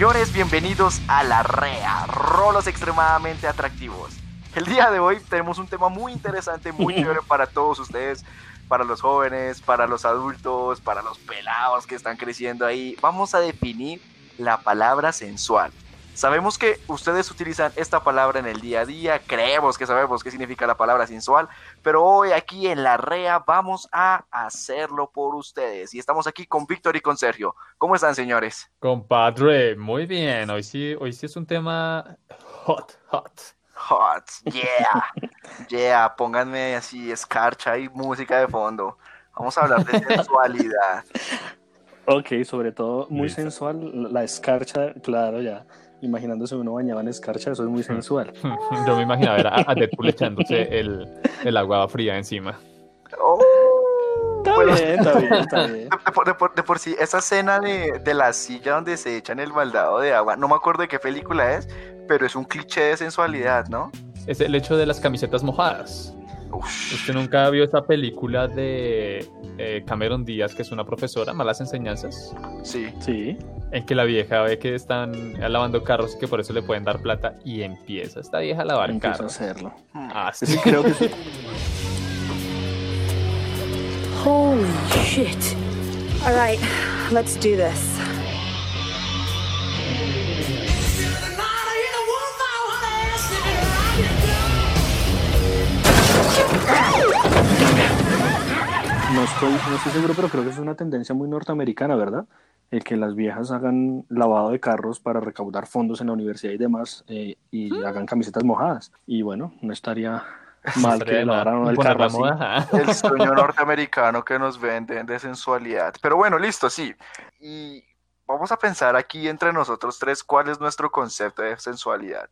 Señores, bienvenidos a la REA, rolos extremadamente atractivos. El día de hoy tenemos un tema muy interesante, muy chévere para todos ustedes, para los jóvenes, para los adultos, para los pelados que están creciendo ahí. Vamos a definir la palabra sensual. Sabemos que ustedes utilizan esta palabra en el día a día, creemos que sabemos qué significa la palabra sensual, pero hoy aquí en la REA vamos a hacerlo por ustedes. Y estamos aquí con Víctor y con Sergio. ¿Cómo están, señores? Compadre, muy bien. Hoy sí, hoy sí es un tema hot, hot. Hot, yeah, yeah, pónganme así escarcha y música de fondo. Vamos a hablar de sensualidad. Ok, sobre todo muy sensual, la escarcha, claro, ya imaginándose uno bañaba en escarcha, eso es muy sensual. Yo me imaginaba ver a, Deadpool echándose el, el, agua fría encima. Oh, está, bien, está bien, está bien, de, por, sí, esa escena de, de, la silla donde se echan el baldado de agua, no me acuerdo de qué película es, pero es un cliché de sensualidad, ¿no? Es el hecho de las camisetas mojadas. ¿Usted nunca vio esa película de eh, Cameron Díaz, que es una profesora, Malas Enseñanzas? Sí. Sí. En que la vieja ve que están lavando carros y que por eso le pueden dar plata y empieza esta vieja a lavar empieza carros. a hacerlo. Ah, sí. creo que sí. Holy shit. All right, let's do this. No estoy, no estoy seguro, pero creo que es una tendencia muy norteamericana, ¿verdad? El que las viejas hagan lavado de carros para recaudar fondos en la universidad y demás eh, y mm. hagan camisetas mojadas. Y bueno, no estaría mal que lavaran el carro así. El sueño norteamericano que nos venden de sensualidad. Pero bueno, listo, sí. Y vamos a pensar aquí entre nosotros tres cuál es nuestro concepto de sensualidad.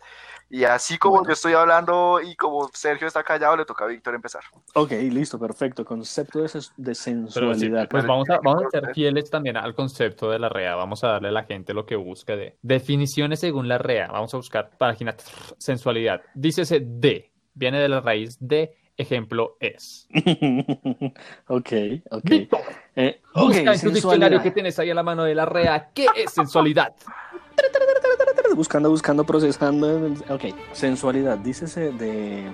Y así como yo estoy hablando y como Sergio está callado, le toca a Víctor empezar. Ok, listo, perfecto. Concepto de, sensualidad. pues vamos a, vamos a ser fieles también al concepto de la REA. Vamos a darle a la gente lo que busca de definiciones según la REA. Vamos a buscar página sensualidad. Dícese de, viene de la raíz de ejemplo es. ok, ok. Eh, busca en tu diccionario que tienes ahí a la mano de la REA. ¿Qué es sensualidad? Buscando, buscando, procesando. Ok, sensualidad. Dícese de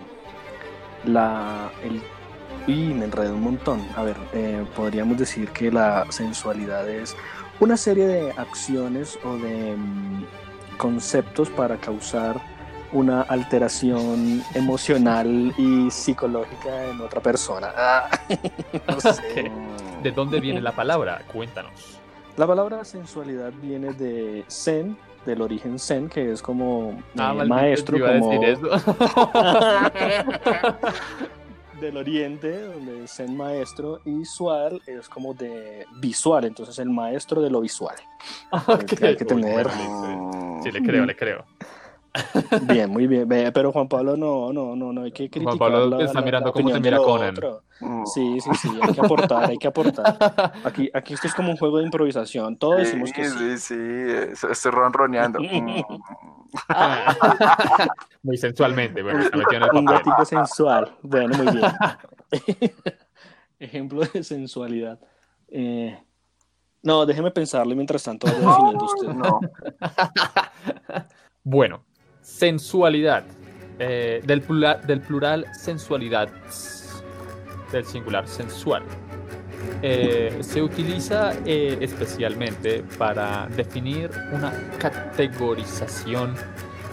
la. El, y me enredé un montón. A ver, eh, podríamos decir que la sensualidad es una serie de acciones o de mm, conceptos para causar una alteración emocional y psicológica en otra persona. Ah, no sé. ¿De dónde viene la palabra? Cuéntanos. La palabra sensualidad viene de zen, del origen zen, que es como ah, eh, maestro, como... del oriente, donde es zen maestro, y sual es como de visual, entonces el maestro de lo visual. Hay que tener... Sí, le creo, le creo. Bien, muy bien. Pero Juan Pablo no, no, no, no hay que criticar. Juan Pablo está mirando cómo te mira Conan. Sí, sí, sí, hay que aportar, hay que aportar. Aquí, aquí esto es como un juego de improvisación. Todos decimos que sí. Sí, sí, estoy ronroneando. muy sensualmente, bueno, Un gatito sensual. Bueno, muy bien. Ejemplo de sensualidad. Eh, no, déjeme pensarlo mientras tanto definiendo usted. No. Bueno, sensualidad. Eh, del, plural, del plural sensualidad. Del singular sensual. Eh, se utiliza eh, especialmente para definir una categorización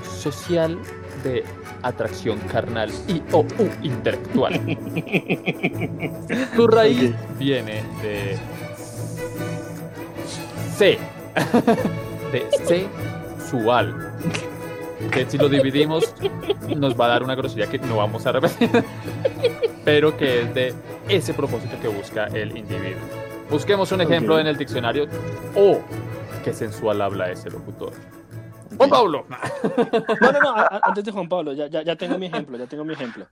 social de atracción carnal y o intelectual. Su raíz viene de C, de sexual que si lo dividimos nos va a dar una grosería que no vamos a repetir, pero que es de ese propósito que busca el individuo. Busquemos un ejemplo en el diccionario. o oh, qué sensual habla ese locutor. Juan Pablo. No, no, no, antes de Juan Pablo, ya, ya, ya tengo mi ejemplo, ya tengo mi ejemplo.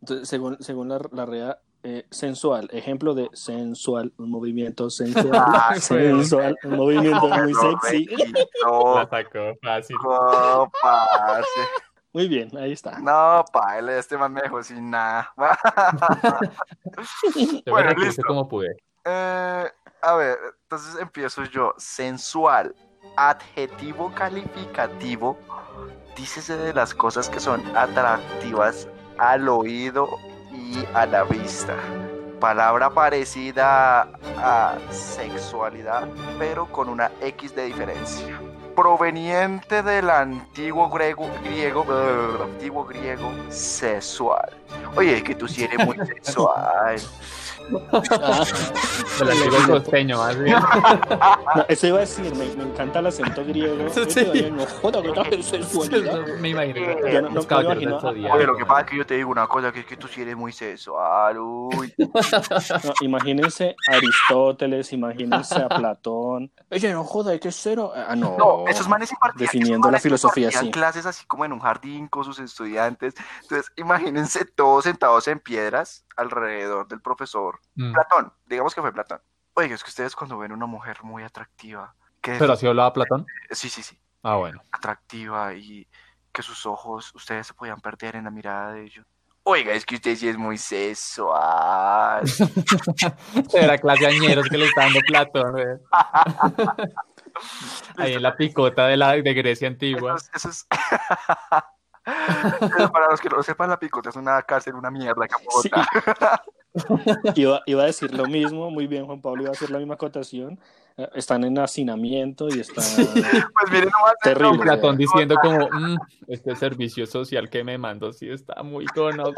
Entonces, según, según la, la REA, eh, sensual, ejemplo de sensual, un movimiento sensual, ah, sensual, un movimiento muy sexy. La sacó fácil. Muy bien, ahí está. No, pa, él este man me dejó sin nada. bueno, listo. como pude. Eh, a ver, entonces empiezo yo. Sensual. adjetivo calificativo, dícese de las cosas que son atractivas al oído y a la vista. Palabra parecida a sexualidad, pero con una X de diferencia. Proveniente del antiguo griego, griego, antiguo griego, sexual. Oye, que tú sí eres muy sexual. Se la digo el costeño, más bien. No, eso iba a decir, me, me encanta el acento griego. Sí. Ese oye, no joda, que tal sensualidad. Me imagino. Ya no- no. Oye, lo que pasa es que yo te digo una cosa, que es que tú sí eres muy sexual. Uy. No, imagínense a Aristóteles, imagínense a Platón. Oye, no joda, hay que cero. Ah, no. No, esos manes impartían, definiendo esos la manes filosofía así. clases así como en un jardín con sus estudiantes. Entonces, imagínense todos sentados en piedras alrededor del profesor. Mm. Platón, digamos que fue Platón. Oiga, es que ustedes cuando ven una mujer muy atractiva, que Pero así hablaba Platón. sí, sí, sí, Ah, bueno. atractiva y que sus ojos, ustedes se podían perder en la mirada de ellos. Oiga, es que usted sí es muy sexual. Era clase añeros que le está dando Platón. güey. Ahí en la picota de, la, de Grecia Eso antigua. es, eso es- Pero para los que no lo sepan, la picota es una cárcel, una mierda acá Sí. Iba, iba a decir lo mismo, muy bien, Juan Pablo, iba a hacer la misma acotación. Eh, Están en hacinamiento y están. Pues miren Terrible. nombre. Platón diciendo como, "Mm, este servicio social que me mando sí está muy conocido.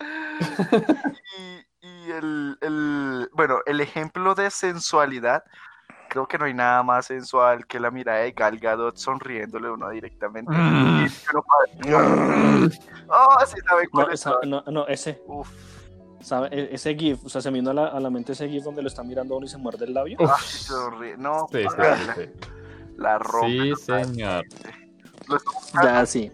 Y, y el, el- bueno, el ejemplo de sensualidad, creo que no hay nada más sensual que la mirada de Gal Gadot sonriéndole a uno directamente. Mm. Oh, sí sabe cuál No, es. esa- no, no, ese, Uf, ¿sabe? E- Ese GIF, o sea, se me vino a la, a la mente ese GIF donde lo está mirando a uno y se muerde el labio. Uf. ah, sí sonríe. No, Sí, sí, la, la rompe Sí, señor. Ya, sí.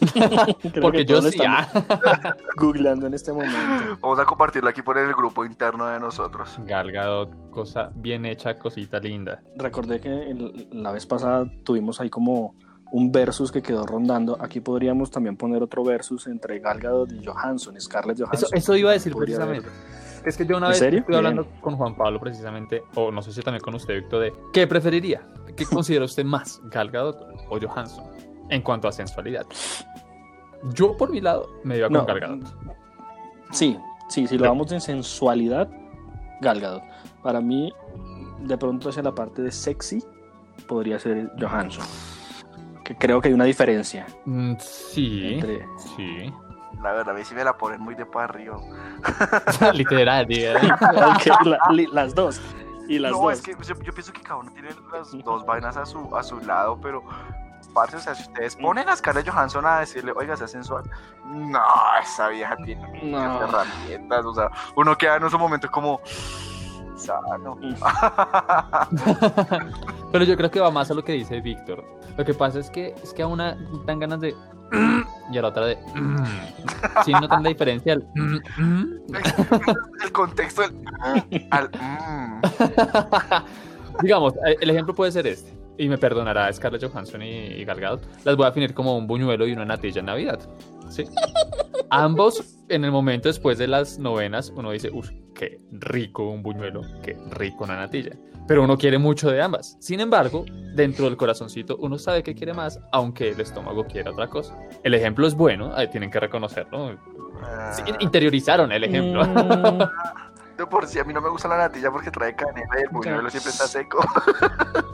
Porque que yo sí, estamos ah. googleando en este momento. Vamos a compartirlo aquí por el grupo interno de nosotros. Gal Gadot, cosa bien hecha, cosita linda. Recordé que el- la vez pasada tuvimos ahí como un versus que quedó rondando. Aquí podríamos también poner otro versus entre Gal Gadot y Johansson, Scarlett Johansson. eso iba a decir precisamente. haber. Es que yo una ¿En vez serio? estuve hablando Bien. con Juan Pablo precisamente, o no sé si también con usted, Víctor, de qué preferiría, qué considera usted más, Gal Gadot o Johansson, en cuanto a sensualidad. Yo, por mi lado, me iba con No. Gal Gadot. Sí, sí, si lo vamos en sensualidad, Gal Gadot. Para mí, de pronto hacia la parte de sexy, podría ser Johansson. Que creo que hay una diferencia Mm, sí, entre... sí. La verdad, a mí sí me la ponen muy de para arriba. Literal, la- li- las dos. Y las no, dos. es que yo, yo pienso que cada uno tiene las dos vainas a su, a su lado, pero, parce, o sea, si ustedes ponen a Scarlett Johansson a decirle, oiga, sea sensual, no, esa vieja tiene No. herramientas, o sea, uno queda en esos momentos como sano. Pero yo creo que va más a lo que dice Víctor. Lo que pasa es que es que a una dan ganas de y a la otra de si notan la diferencia el El contexto del al mm. digamos, eh, el ejemplo puede ser este. Y me perdonará Scarlett Johansson y, y Gal Gadot. Las voy a definir como un buñuelo y una natilla en Navidad. ¿Sí? Ambos, en el momento después de las novenas, uno dice, uff, qué rico un buñuelo, qué rico una natilla. Pero uno quiere mucho de ambas. Sin embargo, dentro del corazoncito uno sabe que quiere más, aunque el estómago quiera otra cosa. El ejemplo es bueno, ahí tienen que reconocerlo. Sí, Ah, interiorizaron el ejemplo. Mm, de por si a mí no me gusta la natilla porque trae canela y el buñuelo siempre está seco.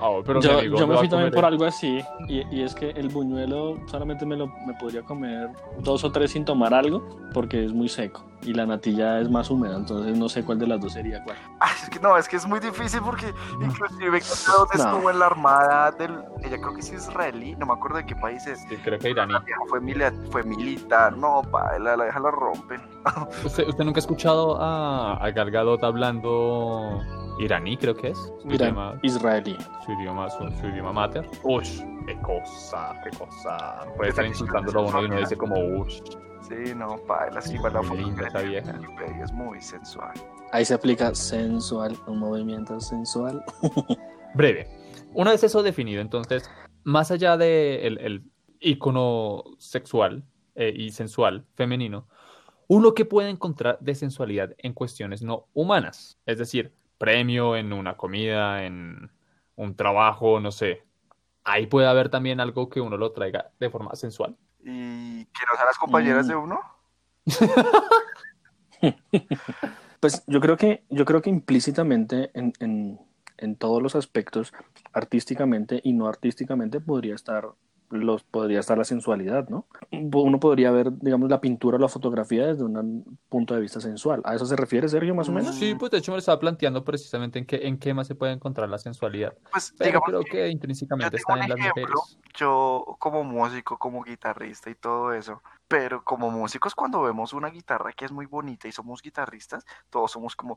Ah, pero yo, amigo yo me fui también por algo así, y, y es que el buñuelo solamente me lo me podría comer dos o tres sin tomar algo, porque es muy seco, y la natilla es más húmeda, entonces no sé cuál de las dos sería cuál. Ay, es que no, es que es muy difícil porque inclusive Gadot No. estuvo en la armada del, ella creo que es israelí, no me acuerdo de qué país es. Sí, creo que iraní. Fue, mili- fue militar, no, pa, la, la la rompen. ¿Usted, usted nunca ha escuchado a, a Gal Gadot hablando iraní, creo que es? Su Mira, idioma, israelí. su idioma, su, su idioma mater. Ush, qué cosa, qué cosa. Puede estar insultándolo a uno y uno dice como, ush, Sí, no, pa, la sí, la Muy linda esa vieja. es muy sensual. Ahí se aplica sensual, un movimiento sensual. breve. Una vez eso definido, entonces, más allá de el, ícono sexual eh, y sensual femenino, uno que puede encontrar de sensualidad en cuestiones no humanas, es decir, premio en una comida, en un trabajo, no sé. Ahí puede haber también algo que uno lo traiga de forma sensual. Y que no sean las compañeras Mm. de uno. Pues yo creo que, yo creo que implícitamente en, en- en todos los aspectos, artísticamente y no artísticamente, podría estar los podría estar la sensualidad, ¿no? Uno podría ver, digamos, la pintura o la fotografía desde un punto de vista sensual. ¿A eso se refiere, Sergio, más o menos? Sí, pues de hecho me lo estaba planteando precisamente en qué, en qué más se puede encontrar la sensualidad. Pues Pero creo que intrínsecamente está en las ejemplo, mujeres. yo como músico, como guitarrista y todo eso, pero como músicos cuando vemos una guitarra que es muy bonita y somos guitarristas, todos somos como,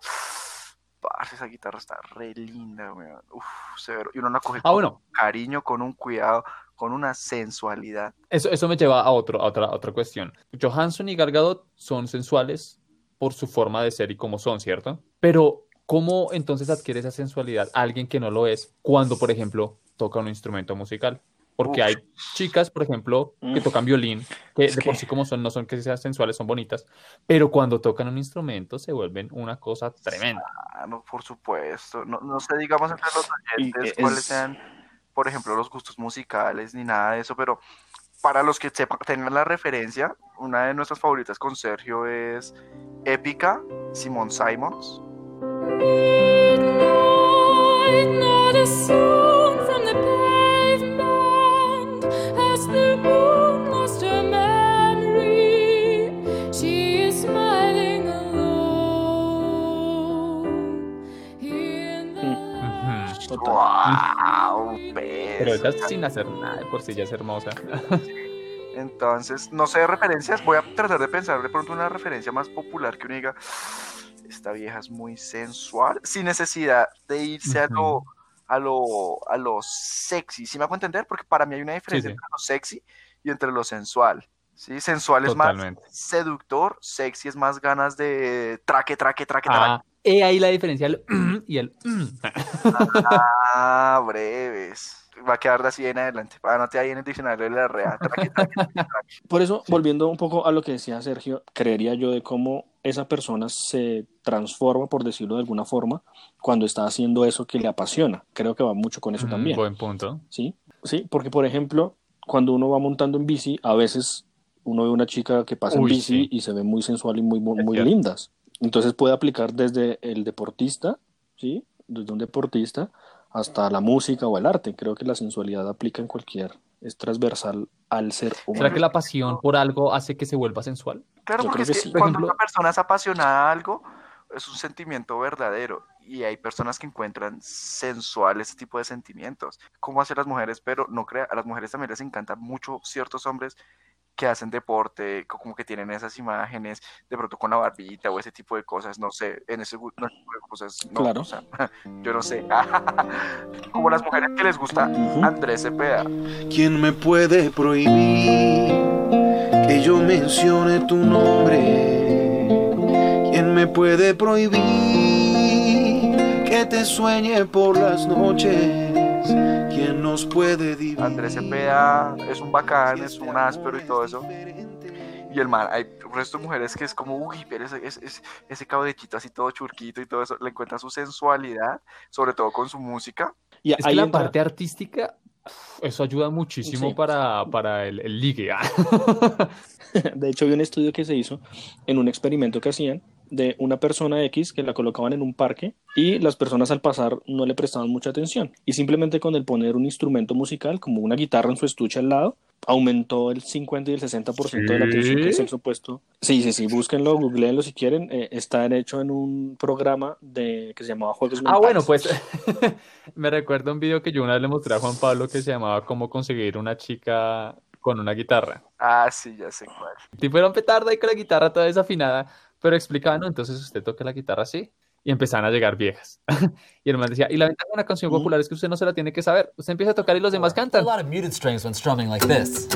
parce, esa guitarra está re linda, weón. Uf, severo. Y uno la coge Ah, con bueno, cariño, con un cuidado, con una sensualidad. eso, eso me lleva a, otro, a otra, a otra cuestión. Johansson y Gal Gadot son sensuales por su forma de ser y cómo son, ¿cierto? Pero, ¿cómo entonces adquiere esa sensualidad alguien que no lo es cuando, por ejemplo, toca un instrumento musical? Porque Uf. hay chicas, por ejemplo, que Mm. tocan violín, que Es de por que- sí como son, no son que sean sensuales, son bonitas, pero cuando tocan un instrumento se vuelven una cosa tremenda. Ah, no, por supuesto. No, no sé, digamos, entre los oyentes es- cuáles sean, por ejemplo, los gustos musicales ni nada de eso, pero para los que sepan, tengan la referencia, una de nuestras favoritas con Sergio es Épica, Simon Simons. Total. ¡Wow! Pero ella sin hacer nada, de por sí ya es hermosa. Entonces, no sé referencias, voy a tratar de pensar de pronto una referencia más popular que uno diga, esta vieja es muy sensual, sin necesidad de irse a lo, a lo, a lo sexy, ¿sí me hago entender? Porque para mí hay una diferencia sí. entre lo sexy y entre lo sensual, ¿sí? Sensual es más seductor, sexy es más ganas de traque, traque, traque, traque. Ah, he ahí la diferencia el y el Ah, breves. Va a quedar de así en adelante. Anote ahí en el diccionario de la REA. Por eso, volviendo un poco a lo que decía Sergio, creería yo de cómo esa persona se transforma, por decirlo de alguna forma, cuando está haciendo eso que le apasiona. Creo que va mucho con eso Mm, también. Buen punto. ¿sí? Sí, porque por ejemplo, cuando uno va montando en bici, a veces uno ve una chica que pasa en bici sí. y se ve muy sensual y muy, muy, muy cierto. lindas. Entonces puede aplicar desde el deportista, ¿sí? Desde un deportista hasta la música o el arte. Creo que la sensualidad aplica en cualquier, es transversal al ser humano. ¿Será que la pasión por algo hace que se vuelva sensual? Claro, Yo porque creo es que que sí. Por cuando ejemplo- una persona es apasionada a algo, es un sentimiento verdadero. Y hay personas que encuentran sensual ese tipo de sentimientos. Como hacen las mujeres, pero no crea, a las mujeres también les encantan mucho ciertos hombres que hacen deporte, co- como que tienen esas imágenes, de pronto con la barbita o ese tipo de cosas, no sé, en ese no, tipo de cosas, no, Claro. o sea, yo no sé. como las mujeres que les gusta. Andrés Cepeda. ¿Quién me puede prohibir que yo mencione tu nombre? ¿Quién me puede prohibir que te sueñe por las noches? ¿Quién nos puede dividir? Andrés Cepeda es un bacán, es un áspero y todo eso. Y el man, hay un resto de mujeres que es como, uy, pero ese, ese, ese- cabellito así todo churquito y todo eso, le encuentra su sensualidad, sobre todo con su música. Y Es que ahí la entra- parte artística, eso ayuda muchísimo Sí. para, para el, el ligue. ah. De hecho, había un estudio que se hizo en un experimento que hacían de una persona X que la colocaban en un parque y las personas al pasar no le prestaban mucha atención. Y simplemente con el poner un instrumento musical, como una guitarra en su estuche al lado, aumentó el 50 y el 60% de la atención que el ¿Sí? sexo opuesto. Sí, sí, sí, búsquenlo, googleenlo si quieren. Eh, está hecho en un programa de, que se llamaba Juegos Ah, Mentales. bueno, pues me recuerdo un video que yo una vez le mostré a Juan Pablo que se llamaba Cómo conseguir una chica con una guitarra. Ah, sí, ya sé cuál. El tipo era un petardo ahí con la guitarra toda desafinada, pero explicaba, no, entonces usted toca la guitarra así. Y empezaban a llegar viejas. y el man decía, y la ventaja de una canción popular es que usted no se la tiene que saber. Usted empieza a tocar y los demás A cantan. lot of muted strings when strumming like this.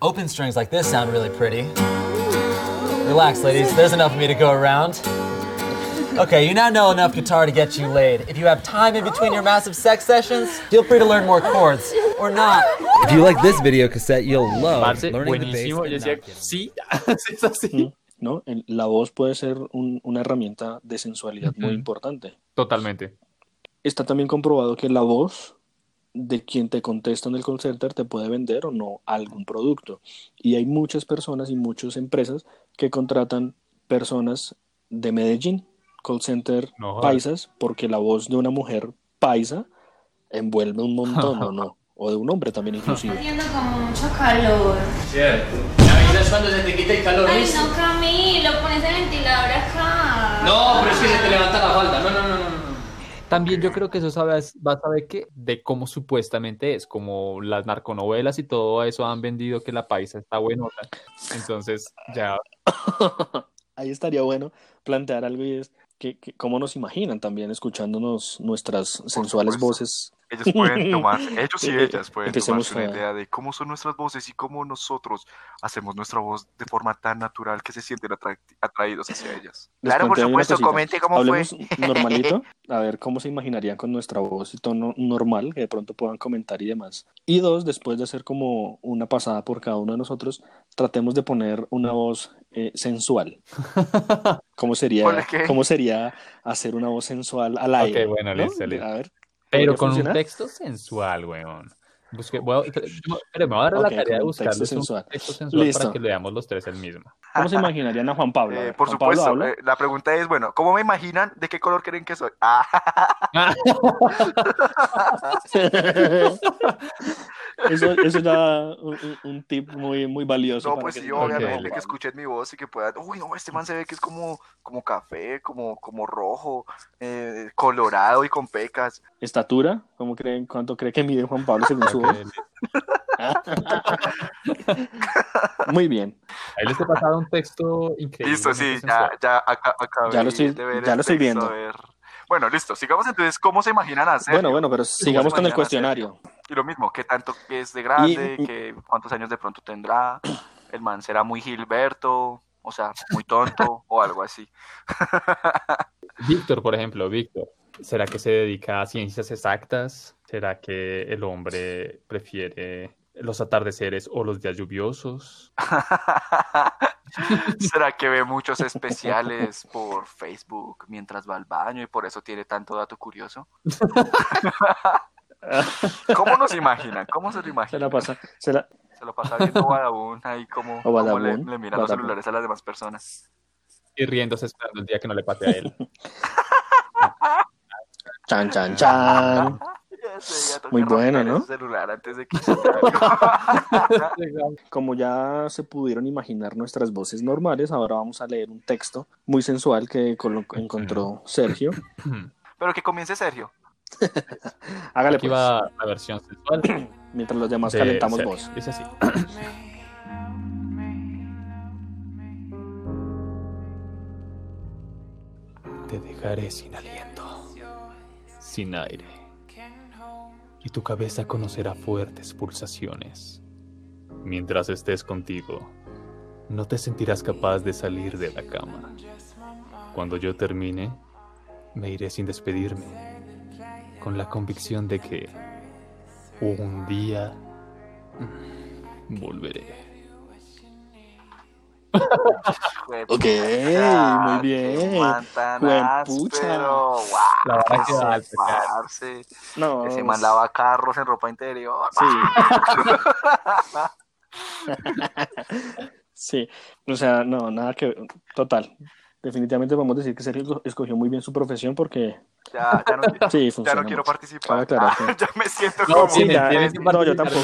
Open strings like this sound really pretty. Relax, ladies. There's enough of me to go around. Okay, you now know enough guitar to get you laid. If you have time in between your massive sex sessions, feel free to learn more chords. Or not. If you like this video cassette, you'll love Parce, learning the bass buenísimo. Yo decía, sí, es así. ¿No? El- la voz puede ser un- una herramienta de sensualidad muy importante. Totalmente. está también comprobado que la voz de quien te contesta en el call center te puede vender o no algún producto. Y hay muchas personas y muchas empresas que contratan personas de Medellín, call center No paisas, porque la voz de una mujer paisa envuelve un montón, ¿o no? O de un hombre también inclusive. haciendo como mucho calor. ¿Me se te quite el calor? Ay, listo? no, Camilo, pones el ventilador acá. No, pero es que se te levanta la falda. No, no, no, no. no. También yo creo que eso sabes, vas a ver que de cómo supuestamente es, como las narconovelas y todo eso han vendido que la paisa está buenota. Entonces, ya, Ahí estaría bueno plantear algo y es que, que cómo nos imaginan también escuchándonos nuestras sensuales voces. Ellos pueden tomar, ellos y ellas pueden empecemos tomarse una a- idea de cómo son nuestras voces y cómo nosotros hacemos nuestra voz de forma tan natural que se sienten atraídos hacia ellas. Les Claro, por supuesto, comente cómo Hablemos fue. normalito, a ver cómo se imaginarían con nuestra voz y tono normal, que de pronto puedan comentar y demás. Y dos, después de hacer como una pasada por cada uno de nosotros, tratemos de poner una voz eh, sensual. ¿Cómo sería. ¿Cómo sería hacer una voz sensual al aire? bueno, ¿no? listo, listo. A ver. Pero ¿podría con un funcionar? texto sensual, weón. Busque, pero me voy a dar la Ok, tarea de un buscarles texto un sensual. texto sensual Listo. para que leamos los tres el mismo. ¿Cómo se imaginarían a Juan Pablo? Eh, por Juan Pablo, supuesto, habla. eh, la pregunta es, bueno, ¿cómo me imaginan de qué color creen que soy? Ah, eso, eso ya un, tip muy, muy valioso. no, para pues que sí, obviamente que escuchen mi voz y que puedan, uy, no, este man se ve que es como, como café, como, como rojo, eh, colorado y con pecas. ¿Estatura? ¿Cómo creen, ¿Cuánto cree que mide Juan Pablo según su voz? Muy bien. Ahí les he pasado un texto increíble. Listo, sí, ya, ya acá, acabé Ya lo estoy- de ver ya lo estoy texto, viendo. Bueno, listo, sigamos entonces, ¿cómo se imaginan hacer? Bueno, bueno, pero sigamos con el cuestionario. Y lo mismo, ¿qué tanto es de grande? Y- ¿Qué, ¿Cuántos años de pronto tendrá? ¿El man será muy Gilberto? O sea, muy tonto o algo así. Víctor, por ejemplo, Víctor. ¿Será que se dedica a ciencias exactas? ¿Será que el hombre prefiere los atardeceres o los días lluviosos? ¿Será que ve muchos especiales por Facebook mientras va al baño y por eso tiene tanto dato curioso? ¿Cómo nos imaginan? ¿Cómo se lo Se imaginan? la pasa. Se la... Se lo pasa viendo Badabun ahí como, O como le, le miran los celulares a las demás personas. Y riéndose esperando el día que no le pate a él. Chan, chan, chan. Muy bueno, ¿no? celular antes de que. Como ya se pudieron imaginar nuestras voces normales, ahora vamos a leer un texto muy sensual que encontró Sergio. Pero que comience Sergio. Hágale Aquí pues, va la versión sensual. mientras los demás de calentamos Sergio. voz. Dice así. Te dejaré sin aliento, sin aire, y tu cabeza conocerá fuertes pulsaciones. Mientras estés contigo, no te sentirás capaz de salir de la cama. Cuando yo termine, me iré sin despedirme, con la convicción de que un día volveré. Ok, muy bien. Pero wow, La vara que cara. parce. No, Ese man lava carros en ropa interior. Sí. sí, o sea, no, nada que. Total. Definitivamente vamos a decir que Sergio escogió muy bien su profesión porque Ya, ya no, sí, ya funciona. no quiero mucho. participar. Ah, que- ya me siento No, como sí, eh, no, yo tampoco.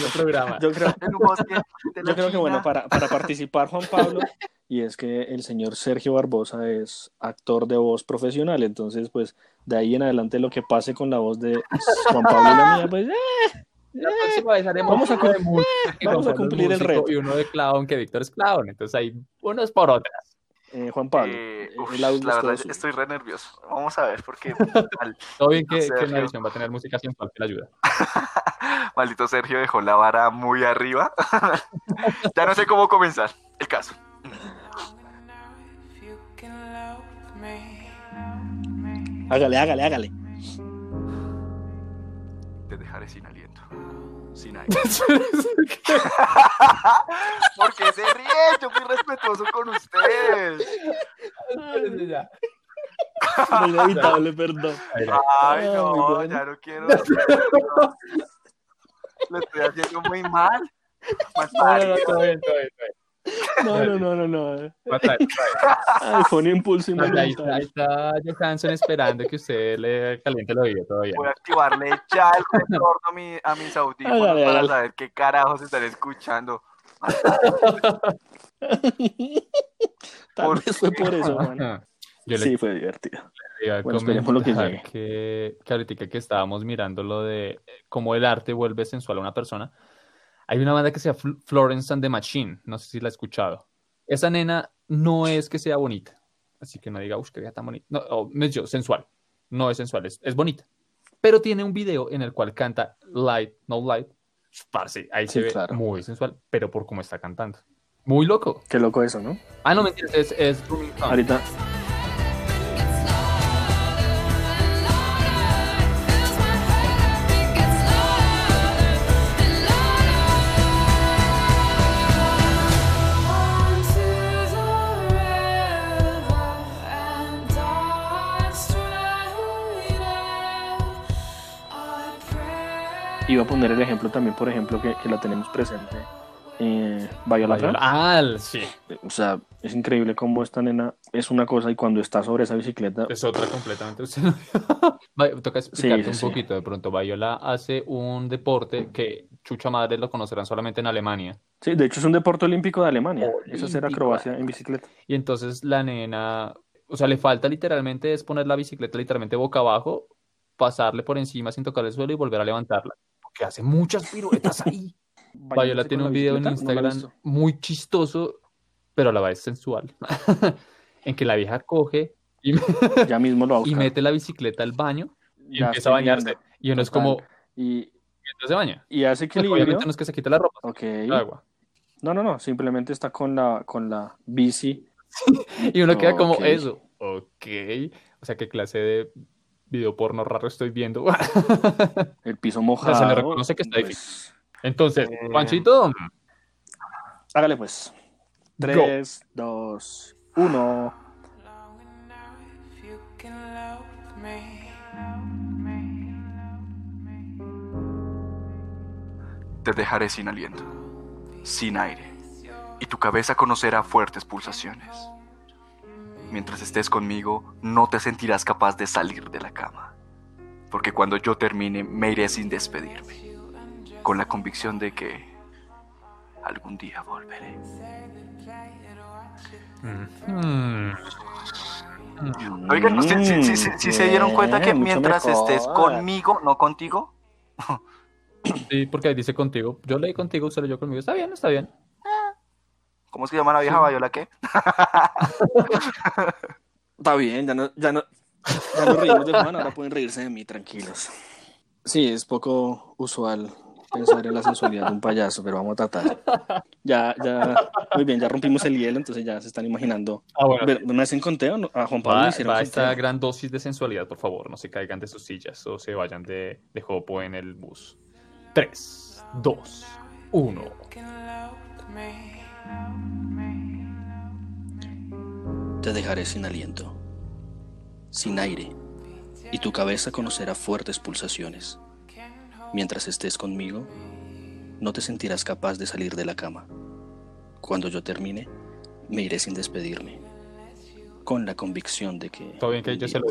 Yo creo, yo que bueno, para, para participar, Juan Pablo, y es que el señor Sergio Barbosa es actor de voz profesional, entonces, pues, de ahí en adelante lo que pase con la voz de Juan Pablo y la mía, pues, eh, La próxima vez haremos Vamos a de música, vamos a cumplir el reto. Y uno de clown, que Víctor es clown. Entonces hay unos por otras. Eh, Juan Pablo, Eh, uf, el audio la verdad, suyo. estoy re nervioso. Vamos a ver, porque mal- Todo bien que, que Sergio. en la edición va a tener música sensual que le ayuda. maldito Sergio dejó la vara muy arriba. ya no sé cómo comenzar. El caso. Hágale, hágale, hágale. Te dejaré sin aliento. Sin aire. ¿Por qué se ríe? Yo fui respetuoso con ustedes. Inevitable, perdón. Ay, no, ya no quiero. Lo estoy haciendo muy mal. Más No, no, no, todo bien, bien. No, no, no, no, no. Fue un impulso Ahí está, ahí está Johansson esperando que usted le caliente el oído todavía. Voy a activarle ya el retorno a, mi- a mis audífonos para hágale. saber qué carajos están escuchando. Tal ¿Por vez fue por eso. Yo le Sí, fue divertido. Bueno, esperemos lo que llegue. que, que ahorita que estábamos mirando lo de eh, cómo el arte vuelve sensual a una persona, hay una banda que se llama Fl- Florence and the Machine, no sé si la ha escuchado. Esa nena no es que sea bonita, así que no diga, uff, que vea tan bonita. No, oh, me dicho, sensual, no es sensual, es, es bonita. Pero tiene un video en el cual canta Light, No Light. Parce, ahí se Sí, ve claro. muy sensual, pero por cómo está cantando. Muy loco. Qué loco eso, ¿no? Ah, no, mentiras, es, es. Ahorita. Iba a poner el ejemplo también, por ejemplo, que, que la tenemos presente. Eh, Viola Viola-. Ah, sí. O sea, es increíble cómo esta nena es una cosa y cuando está sobre esa bicicleta, Es otra completamente. Toca explicarte Sí, un sí. poquito. De pronto, Viola hace un deporte que chucha madre lo conocerán solamente en Alemania. sí, de hecho es un deporte olímpico de Alemania, es hacer acrobacia en bicicleta. Y entonces la nena, o sea, le falta literalmente es poner la bicicleta literalmente boca abajo, pasarle por encima sin tocar el suelo y volver a levantarla. Porque hace muchas piruetas ahí. Viola tiene un video en no Instagram muy chistoso, pero a la vez sensual. en que la vieja coge y, Ya mismo lo va a y buscar. mete la bicicleta al baño y Ya empieza a bañarse. viendo. Y uno es como, Y, se baña. y hace Pues, equilibrio. obviamente no es que se quite la ropa, Ok. agua. No, no, no, simplemente está con la, con la bici. Y uno queda como eso. Ok. O sea, ¿qué clase de video porno raro estoy viendo? El piso mojado. se le reconoce que está pues, difícil. Entonces, Eh, Juanchito, Hágale pues. 3, 2, 1. Te dejaré sin aliento, sin aire, y tu cabeza conocerá fuertes pulsaciones. Mientras estés conmigo, no te sentirás capaz de salir de la cama, porque cuando yo termine me iré sin despedirme, con la convicción de que algún día volveré. mm, Oigan, ¿usted- sí, sí, sí, se dieron cuenta que mientras estés conmigo, no contigo? sí, porque ahí dice contigo. Yo leí contigo, usted leyó conmigo. Está bien, está bien. ¿Cómo se llama la vieja Viola qué? Está bien, ya no, ya no, ya nos reímos de Juan, ahora pueden reírse de mí, tranquilos. Sí, es poco usual pensar en la sensualidad de un payaso, pero vamos a tratar. Ya, ya, muy bien, ya rompimos el hielo, entonces ya se están imaginando. Ah, bueno. Ver, ¿Me hacen conteo? No, A Juan Pablo Va, hicieron va esta gran dosis de sensualidad, por favor. No se caigan de sus sillas o se vayan de, de jopo en el bus. 3, 2, 1. Te dejaré sin aliento, sin aire, y tu cabeza conocerá fuertes pulsaciones. Mientras estés conmigo, no te sentirás capaz de salir de la cama. Cuando yo termine, me iré sin despedirme, con la convicción de que... Todo bien que yo se lo.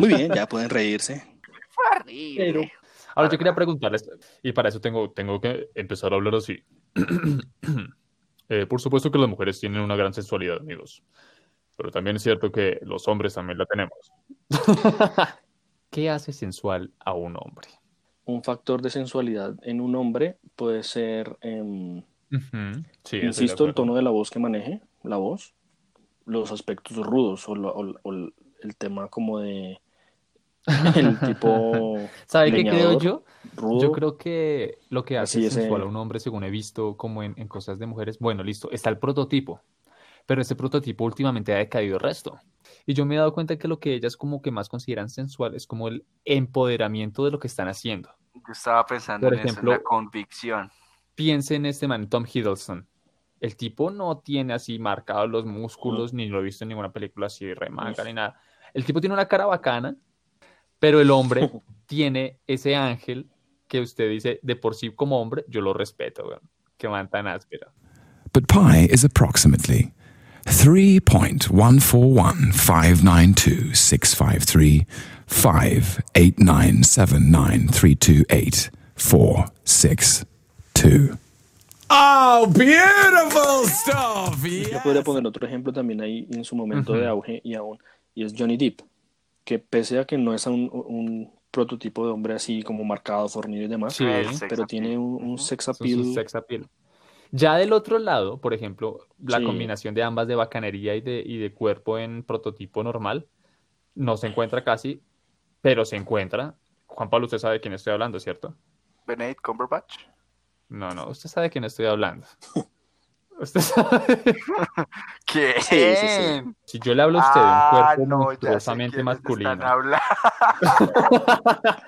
Muy bien, ya pueden reírse. Pero... Ahora yo quería preguntarles, y para eso tengo, tengo que empezar a hablar así. Eh, por supuesto que las mujeres tienen una gran sensualidad, amigos. Pero también es cierto que los hombres también la tenemos. ¿Qué hace sensual a un hombre? Un factor de sensualidad en un hombre puede ser, em, Sí, insisto, el tono de la voz que maneje, la voz, los aspectos rudos o, el tema como de el tipo ¿Sabe qué creo leñador, yo? rudo. Yo creo que lo que hace Así sensual a un hombre, según he visto como en, en cosas de mujeres, bueno, listo, está el prototipo, pero ese prototipo últimamente ha decaído el resto. Y yo me he dado cuenta que lo que ellas como que más consideran sensual es como el empoderamiento de lo que están haciendo. Yo estaba pensando Por en eso, en ejemplo, la convicción. Piense en este man, Tom Hiddleston. El tipo no tiene así marcados los músculos, ni lo he visto en ninguna película así remanga ni nada. El tipo tiene una cara bacana, pero el hombre tiene ese ángel que usted dice, de por sí como hombre, yo lo respeto, weón. Que man tan áspero. But pi is approximately 3.1415926535897932846 Oh, beautiful stuff. Yo podría poner otro ejemplo también ahí en su momento de Ujú. auge y aún, y es Johnny Depp, que pese a que no es un, un prototipo de hombre así como marcado, fornido y demás, Sí. Pero tiene un, un sex appeal. sex appeal. Ya del otro lado, por ejemplo, la Sí. combinación de ambas de bacanería y de, y de cuerpo en prototipo normal no se encuentra casi, pero se encuentra. Juan Pablo, usted sabe de quién estoy hablando, ¿cierto? Benedict Cumberbatch. No, no, usted sabe de quién estoy hablando. Usted sabe. ¿Quién? Sí, sí, sí. Si yo le hablo a usted de un Ah, cuerpo no, ya sé monstruosamente masculino. están hablando.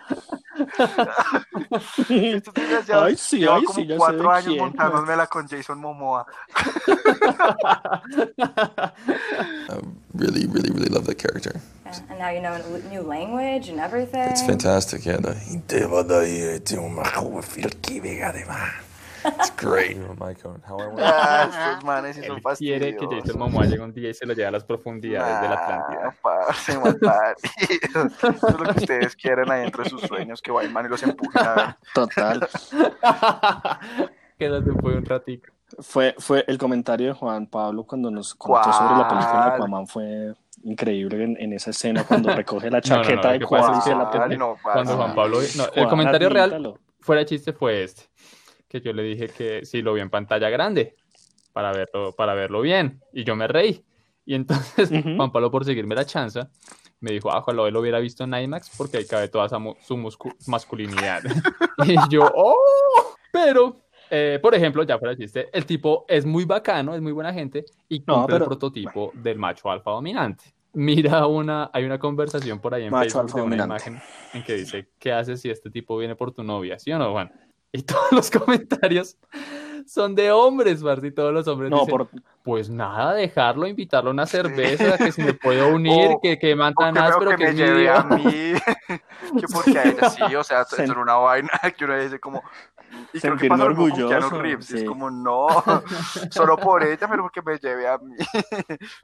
Estos Ay, sí, ay, como sí, ya sé cuatro años quién. montándomela con Jason Momoa. Really, really, really love that character. And now you know a new language and everything. It's fantastic, yeah. It's great. My cone. How I Ah, estos manes son quiere que. Jason Momoa llegue un día y se lo lleve a las profundidades de la Atlántida. Parce, malparidos. Eso es lo que ustedes quieren ahí dentro de sus sueños, que vayan y los empujen a ver. Total. Quédate fue un ratito. Fue, fue el comentario de Juan Pablo cuando nos contó sobre la película ¿Cuál? Aquaman fue increíble en, en esa escena cuando recoge la No, no, no, chaqueta lo de Juan la pone. no, cuando Juan Pablo... no, el comentario real, fuera de chiste, fue este. Que yo le dije que sí lo vi en pantalla grande para verlo, para verlo bien. Y yo me reí. Y entonces Juan Pablo, por seguirme la chanza, me dijo, ah, ojalá él lo hubiera visto en IMAX porque ahí cabe toda su masculinidad. y yo, ¡oh! Pero, eh, por ejemplo, ya fuera chiste, el tipo es muy bacano, es muy buena gente y No, cumple pero- el prototipo del macho alfa dominante. Mira una, hay una conversación por ahí en Macho Facebook de una dominante. imagen en que dice, ¿qué haces si este tipo viene por tu novia? ¿Sí o no, Juan? Y todos los comentarios son de hombres, parce, y todos los hombres No, dicen, por- pues nada, dejarlo, invitarlo a una cerveza, que si me puedo unir, O- que, que man tan áspero que que me es lleve a mí, que porque a ella sí, o sea, es una vaina que uno dice como, y creo que pasa con orgulloso, Keanu Reeves, y sí. es como, no, solo por ella, pero porque me lleve a mí,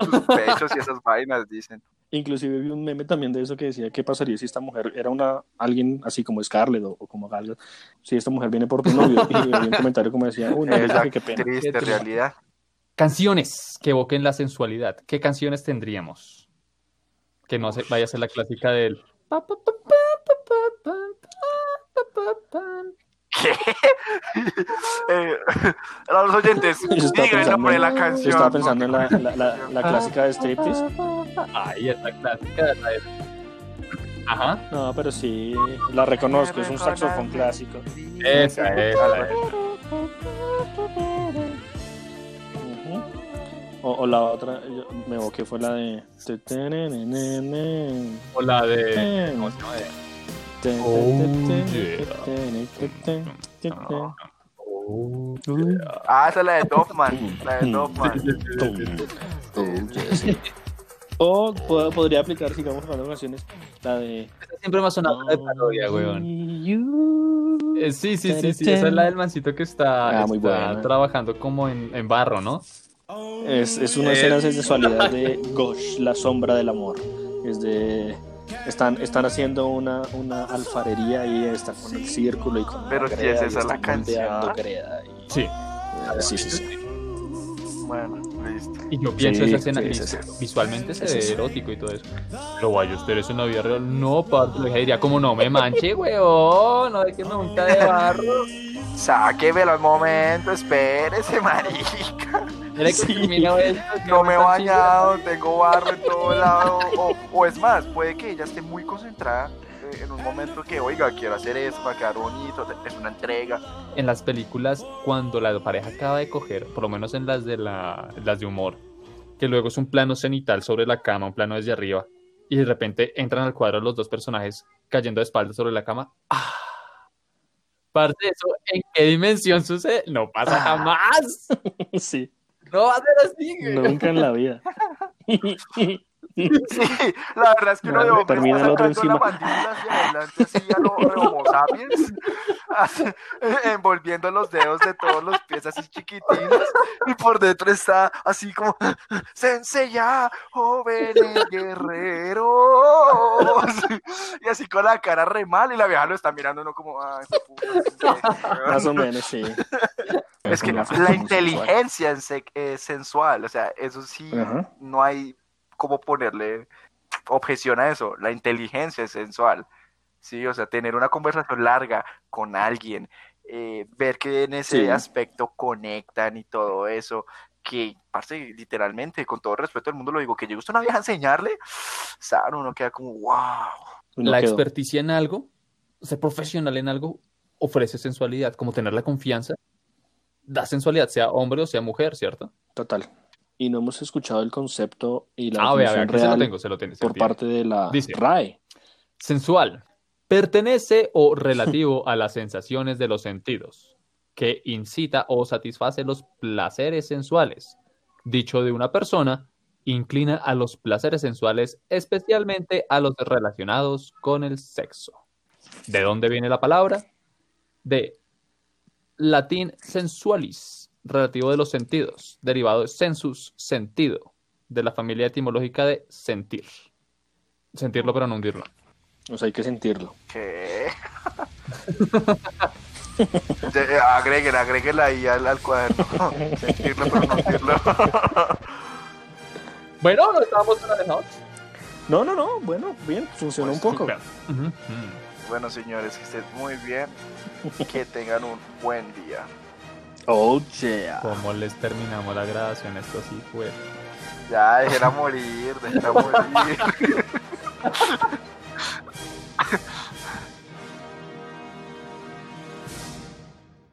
sus pechos y esas vainas, dicen. Inclusive vi un meme también de eso que decía qué pasaría si esta mujer era una alguien así como Scarlett o, o como Gal si esta mujer viene por tu novio y había un comentario como decía uy no, Esa qué pena triste. realidad. Canciones que evoquen la sensualidad. ¿Qué canciones tendríamos? Que no se, vaya a ser la clásica del... Eh, a los oyentes, Yo estaba digan el pensando nombre de la en- canción. yo estaba pensando en la, porque- la, la, la clásica de striptease Ahí es la clásica. la de- Ajá. no pero sí la reconozco es un saxofón clásico Esa, esa, esa. O, o la otra yo me evoqué fue la de O la de... ¿Cómo se llama? Ah, esa es la de Doffman, la de Doffman. o po- podría aplicar sigamos hablando de canciones la de Siempre me ha sonado la de parodia, weón. Eh, sí, sí, sí, sí. Esa es la del mancito que está, Ah, está trabajando como en, en barro, ¿no? Es, es una escena de sensualidad de Gosh, la sombra del amor. Es de. Están, están haciendo una, una alfarería y están con el círculo y con Pero la si es greda esa la canción. greda y- Sí. eh, sí, sí, sí. Bueno, listo. Y yo pienso Sí, esa escena sí, y visualmente se ve erótico y todo eso. Pero vaya, usted es una vida real. No, parce, le diría como no me manche, weón. No de que me unta de barro. Sáquemelo al momento, espérese, marica. No me he bañado, tengo barro en todo lado. O, o es más, puede que ella esté muy concentrada eh, en un momento que, oiga, quiero hacer esto para quedar bonito, es una entrega. en las películas cuando la pareja acaba de coger, por lo menos en las de la, las de humor, que luego es un plano cenital sobre la cama, un plano desde arriba, y de repente entran al cuadro los dos personajes cayendo de espaldas sobre la cama. ¡Ah! Parte de eso, ¿en qué dimensión sucede? No pasa jamás. Sí. No va a ser así, güey. Nunca en la vida. Sí, la verdad es que uno No, de hombre termina está el otro sacando la encima. mandíbula hacia adelante así a lo Homo sapiens, así, envolviendo los dedos de todos los pies así chiquitinos y por dentro está así como Sensei ya, jóvenes guerreros y así con la cara re mal y la vieja lo está mirando uno como ay, de puta, Más o menos, sí. es que la inteligencia en se- es sensual, o sea, eso sí, no hay cómo ponerle objeción a eso. La inteligencia es sensual, sí, o sea, tener una conversación larga con alguien, eh, ver que en ese Sí. aspecto conectan y todo eso, que, parce, literalmente, con todo respeto del mundo lo digo, que llegue usted una vieja a enseñarle, sabe, uno queda como, wow. Uno la quedó. experticia en algo, ser profesional en algo, ofrece sensualidad, como tener la confianza, da sensualidad, sea hombre o sea mujer, ¿cierto? Total. Y no hemos escuchado el concepto y la Ah, vea, que se lo real tengo, se lo tiene. se por tiene. parte de la Dice. RAE. Sensual. Pertenece o relativo a las sensaciones de los sentidos, que incita o satisface los placeres sensuales. Dicho de una persona, inclina a los placeres sensuales, especialmente a los relacionados con el sexo. ¿De dónde viene la palabra? De latín sensualis, relativo de los sentidos, derivado de sensus, sentido, de la familia etimológica de sentir. Sentirlo pero no hundirlo. O sea, hay que sentirlo. ¿Qué? Agréguela, agréguela ahí al, al cuaderno. Sentirlo, pero no sentirlo. Bueno, no estábamos tan alejados. No, no, no. Bueno, bien, funcionó un poco. Bueno, señores, que estén muy bien. Que tengan un buen día. Oh, yeah. ¿Cómo les terminamos la grabación? Esto sí fue. Ya, dejé morir, dejé morir.